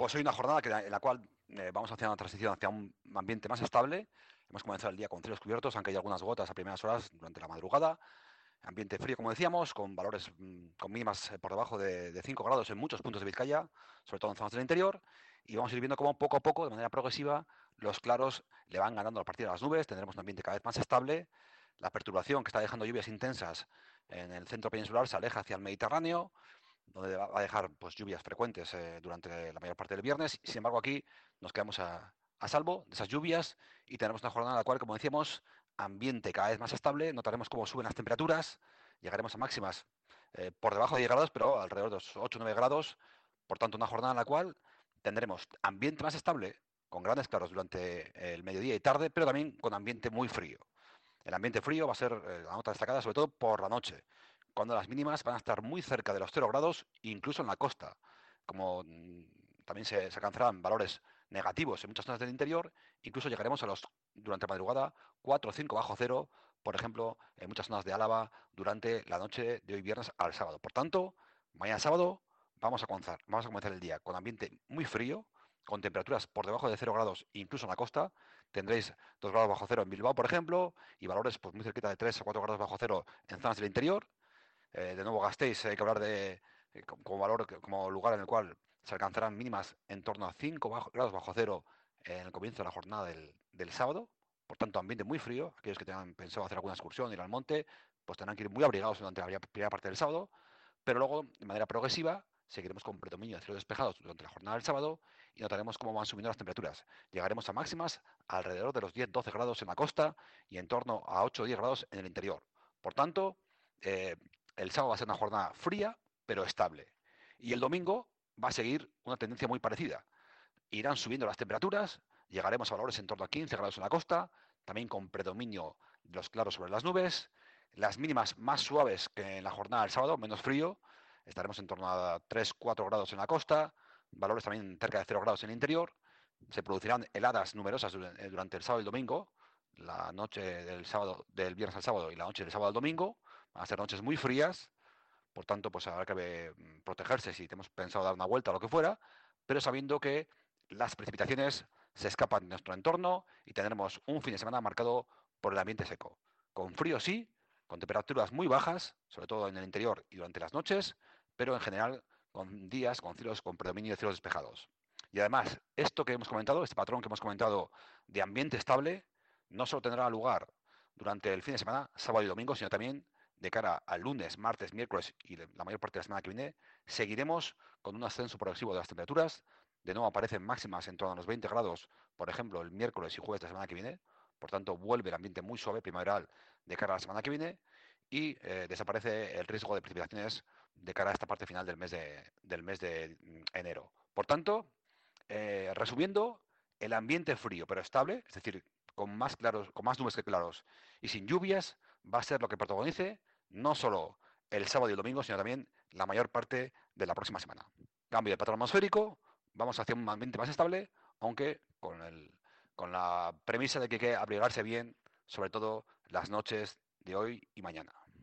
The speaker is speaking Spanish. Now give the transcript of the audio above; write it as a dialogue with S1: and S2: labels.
S1: Pues hoy una jornada en la cual eh, vamos hacia una transición hacia un ambiente más estable. Hemos comenzado el día con cielos cubiertos, aunque hay algunas gotas a primeras horas durante la madrugada. Ambiente frío, como decíamos, con valores mm, con mínimas eh, por debajo de, de 5 grados en muchos puntos de Vizcaya, sobre todo en zonas del interior. Y vamos a ir viendo cómo poco a poco, de manera progresiva, los claros le van ganando la partida a las nubes. Tendremos un ambiente cada vez más estable. La perturbación que está dejando lluvias intensas en el centro peninsular se aleja hacia el Mediterráneo donde va a dejar pues, lluvias frecuentes eh, durante la mayor parte del viernes. Sin embargo, aquí nos quedamos a, salvo de esas lluvias y tenemos una jornada en la cual, como decíamos, ambiente cada vez más estable. Notaremos cómo suben las temperaturas. Llegaremos a máximas eh, por debajo de 10 grados, pero alrededor de los 8 o 9 grados. Por tanto, una jornada en la cual tendremos ambiente más estable, con grandes claros durante el mediodía y tarde, pero también con ambiente muy frío. El ambiente frío va a ser eh, la nota destacada sobre todo por la noche cuando las mínimas van a estar muy cerca de los 0 grados, incluso en la costa, como mm, también se, alcanzarán valores negativos en muchas zonas del interior, incluso llegaremos a los, durante madrugada, 4 o 5 bajo cero, por ejemplo, en muchas zonas de Álava, durante la noche de hoy viernes al sábado. Por tanto, mañana sábado vamos a comenzar, vamos a comenzar el día con ambiente muy frío, con temperaturas por debajo de 0 grados, incluso en la costa. Tendréis 2 grados bajo cero en Bilbao, por ejemplo, y valores pues, muy cerquita de 3 o 4 grados bajo cero en zonas del interior. Eh, de nuevo gastéis, hay que hablar de eh, como valor, como lugar en el cual se alcanzarán mínimas en torno a 5 grados bajo cero en el comienzo de la jornada del, sábado. Por tanto, ambiente muy frío. Aquellos que tengan pensado hacer alguna excursión, ir al monte, pues tendrán que ir muy abrigados durante la primera parte del sábado. Pero luego, de manera progresiva, seguiremos con predominio de cielos despejados durante la jornada del sábado y notaremos cómo van subiendo las temperaturas. Llegaremos a máximas alrededor de los 10-12 grados en la costa y en torno a 8 o 10 grados en el interior. Por tanto, eh, el sábado va a ser una jornada fría, pero estable. Y el domingo va a seguir una tendencia muy parecida. Irán subiendo las temperaturas, llegaremos a valores en torno a 15 grados en la costa, también con predominio de los claros sobre las nubes, las mínimas más suaves que en la jornada del sábado, menos frío, estaremos en torno a 3-4 grados en la costa, valores también cerca de 0 grados en el interior, se producirán heladas numerosas durante el sábado y el domingo, la noche del sábado, del viernes al sábado y la noche del sábado al domingo, Van a ser noches muy frías, por tanto, pues habrá que mm, protegerse si tenemos pensado dar una vuelta o lo que fuera, pero sabiendo que las precipitaciones se escapan de nuestro entorno y tendremos un fin de semana marcado por el ambiente seco. Con frío sí, con temperaturas muy bajas, sobre todo en el interior y durante las noches, pero en general con días con cielos con predominio de cielos despejados. Y además, esto que hemos comentado, este patrón que hemos comentado de ambiente estable, no solo tendrá lugar durante el fin de semana, sábado y domingo, sino también de cara al lunes, martes, miércoles y la mayor parte de la semana que viene, seguiremos con un ascenso progresivo de las temperaturas. De nuevo aparecen máximas en torno a los 20 grados, por ejemplo, el miércoles y jueves de la semana que viene. Por tanto, vuelve el ambiente muy suave primaveral de cara a la semana que viene y eh, desaparece el riesgo de precipitaciones de cara a esta parte final del mes de, del mes de mm, enero. Por tanto, eh, resumiendo, el ambiente frío pero estable, es decir, con más claros, con más nubes que claros y sin lluvias, va a ser lo que protagonice no solo el sábado y el domingo, sino también la mayor parte de la próxima semana. Cambio de patrón atmosférico, vamos hacia un ambiente más estable, aunque con, con la premisa de que hay que abrigarse bien, sobre todo las noches de hoy y mañana.